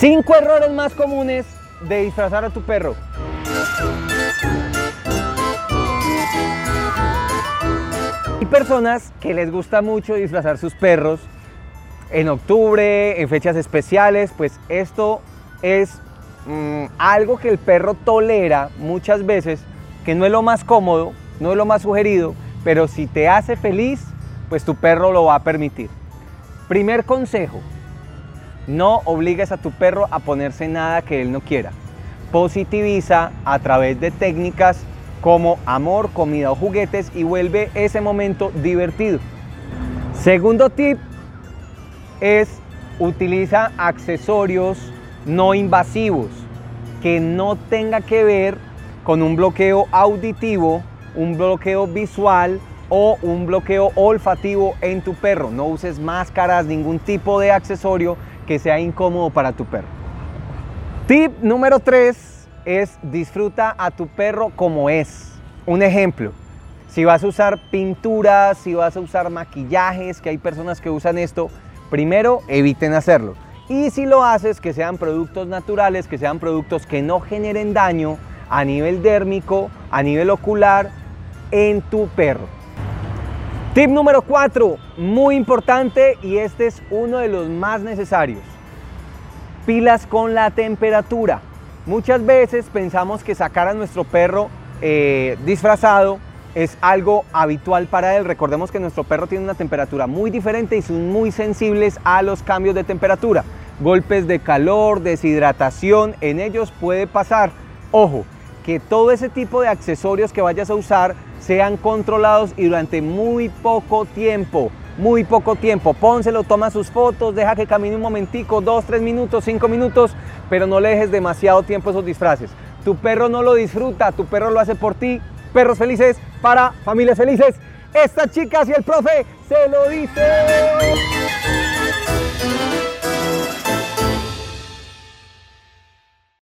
Cinco errores más comunes de disfrazar a tu perro. Hay personas que les gusta mucho disfrazar sus perros en octubre, en fechas especiales, pues esto es mm, algo que el perro tolera muchas veces, que no es lo más cómodo, no es lo más sugerido, pero si te hace feliz, pues tu perro lo va a permitir. Primer consejo, no obligues a tu perro a ponerse nada que él no quiera. Positiviza a través de técnicas como amor, comida o juguetes y vuelve ese momento divertido. Segundo tip es utiliza accesorios no invasivos que no tenga que ver con un bloqueo auditivo, un bloqueo visual o un bloqueo olfativo en tu perro. No uses máscaras, ningún tipo de accesorio que sea incómodo para tu perro. Tip número 3 es disfruta a tu perro como es. Un ejemplo, si vas a usar pinturas, si vas a usar maquillajes, que hay personas que usan esto, primero eviten hacerlo. Y si lo haces, que sean productos naturales, que sean productos que no generen daño a nivel dérmico, a nivel ocular en tu perro. Tip número 4, muy importante y este es uno de los más necesarios. Pilas con la temperatura. Muchas veces pensamos que sacar a nuestro perro eh, disfrazado es algo habitual para él. Recordemos que nuestro perro tiene una temperatura muy diferente y son muy sensibles a los cambios de temperatura. Golpes de calor, deshidratación, en ellos puede pasar. Ojo, que todo ese tipo de accesorios que vayas a usar sean controlados y durante muy poco tiempo. Muy poco tiempo. Pónselo, toma sus fotos, deja que camine un momentico, dos, tres minutos, cinco minutos, pero no le dejes demasiado tiempo esos disfraces. Tu perro no lo disfruta, tu perro lo hace por ti. Perros felices para familias felices. Estas chicas y el profe se lo dice.